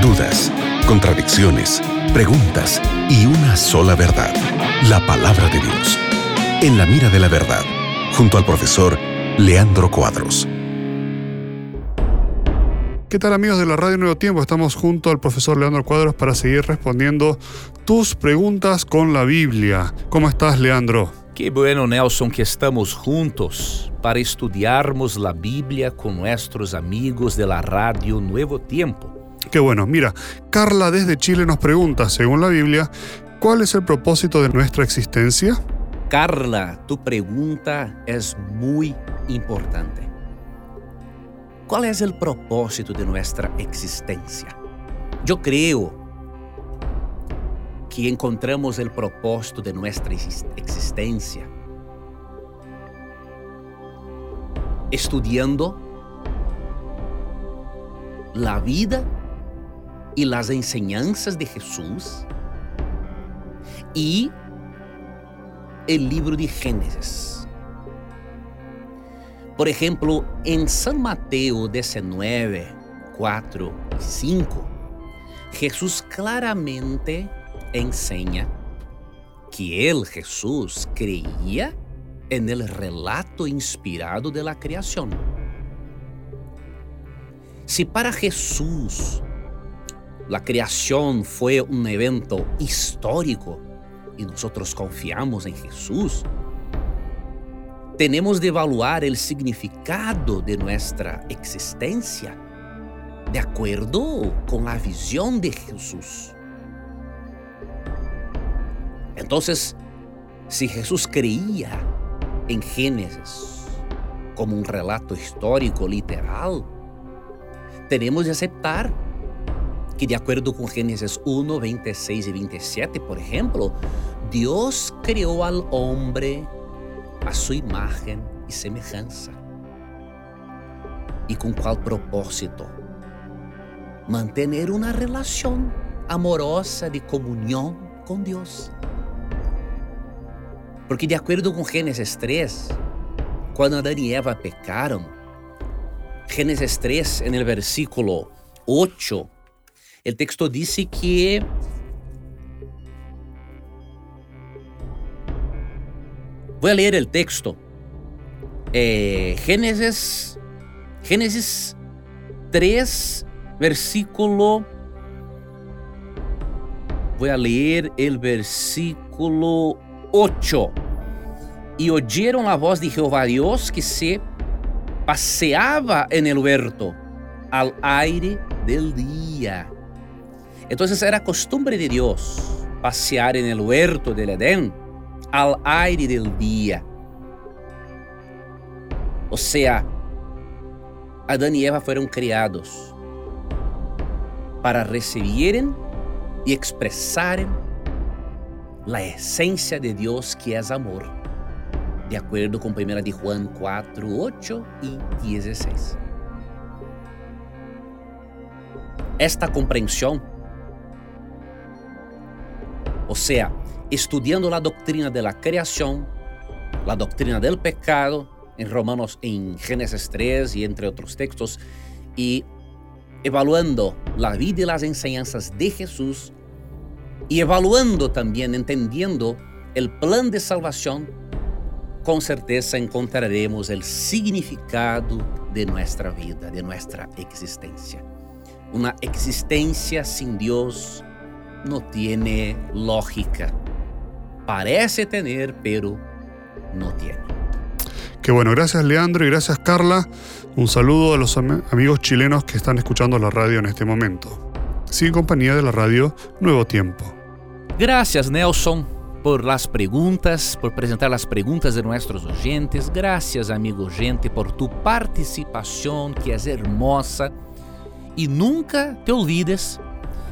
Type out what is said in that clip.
dudas, contradicciones, preguntas y una sola verdad, la palabra de Dios. En la mira de la verdad, junto al profesor Leandro Cuadros. ¿Qué tal amigos de la Radio Nuevo Tiempo? Estamos junto al profesor Leandro Cuadros para seguir respondiendo tus preguntas con la Biblia. ¿Cómo estás, Leandro? Qué bueno, Nelson, que estamos juntos para estudiarmos la Biblia con nuestros amigos de la Radio Nuevo Tiempo. Qué bueno. Mira, Carla desde Chile nos pregunta, según la Biblia, ¿cuál es el propósito de nuestra existencia? Carla, tu pregunta es muy importante. ¿Cuál es el propósito de nuestra existencia? Yo creo que encontramos el propósito de nuestra existencia estudiando la vida y las enseñanzas de Jesús y el libro de Génesis. Por ejemplo, en San Mateo 19, 4 y 5, Jesús claramente enseña que él, Jesús, creía en el relato inspirado de la creación. Si para Jesús la creación fue un evento histórico y nosotros confiamos en Jesús, tenemos de evaluar el significado de nuestra existencia de acuerdo con la visión de Jesús. Entonces, si Jesús creía en Génesis como un relato histórico literal, tenemos de aceptar que de acuerdo con Génesis 1, 26 y 27, por ejemplo, Dios creó al hombre a su imagen y semejanza. ¿Y con cuál propósito? Mantener una relación amorosa de comunión con Dios. Porque de acuerdo con Génesis 3, cuando Adán y Eva pecaron, Génesis 3 en el versículo 8, el texto dice que Voy a leer el texto. Eh, Génesis, Génesis 3, versículo. Voy a leer el versículo 8. Y oyeron la voz de Jehová Dios que se paseaba en el huerto al aire del día. Entonces era costumbre de Dios pasear en el huerto del Edén al aire del día. O sea, Adán y Eva fueron criados para recibir y expresar la esencia de Dios que es amor, de acuerdo con 1 de Juan 4, 8 y 16. Esta comprensión, sea, estudiando la doctrina de la creación, la doctrina del pecado, en Romanos, en Génesis 3 y entre otros textos, y evaluando la vida y las enseñanzas de Jesús, y evaluando también, entendiendo el plan de salvación, con certeza encontraremos el significado de nuestra vida, de nuestra existencia. Una existencia sin Dios no tiene lógica parece tener, pero no tiene. Qué bueno, gracias Leandro y gracias Carla. Un saludo a los amigos chilenos que están escuchando la radio en este momento. Sigue en compañía de la radio Nuevo Tiempo. Gracias Nelson por las preguntas, por presentar las preguntas de nuestros oyentes. Gracias amigo oyente por tu participación que es hermosa. Y nunca te olvides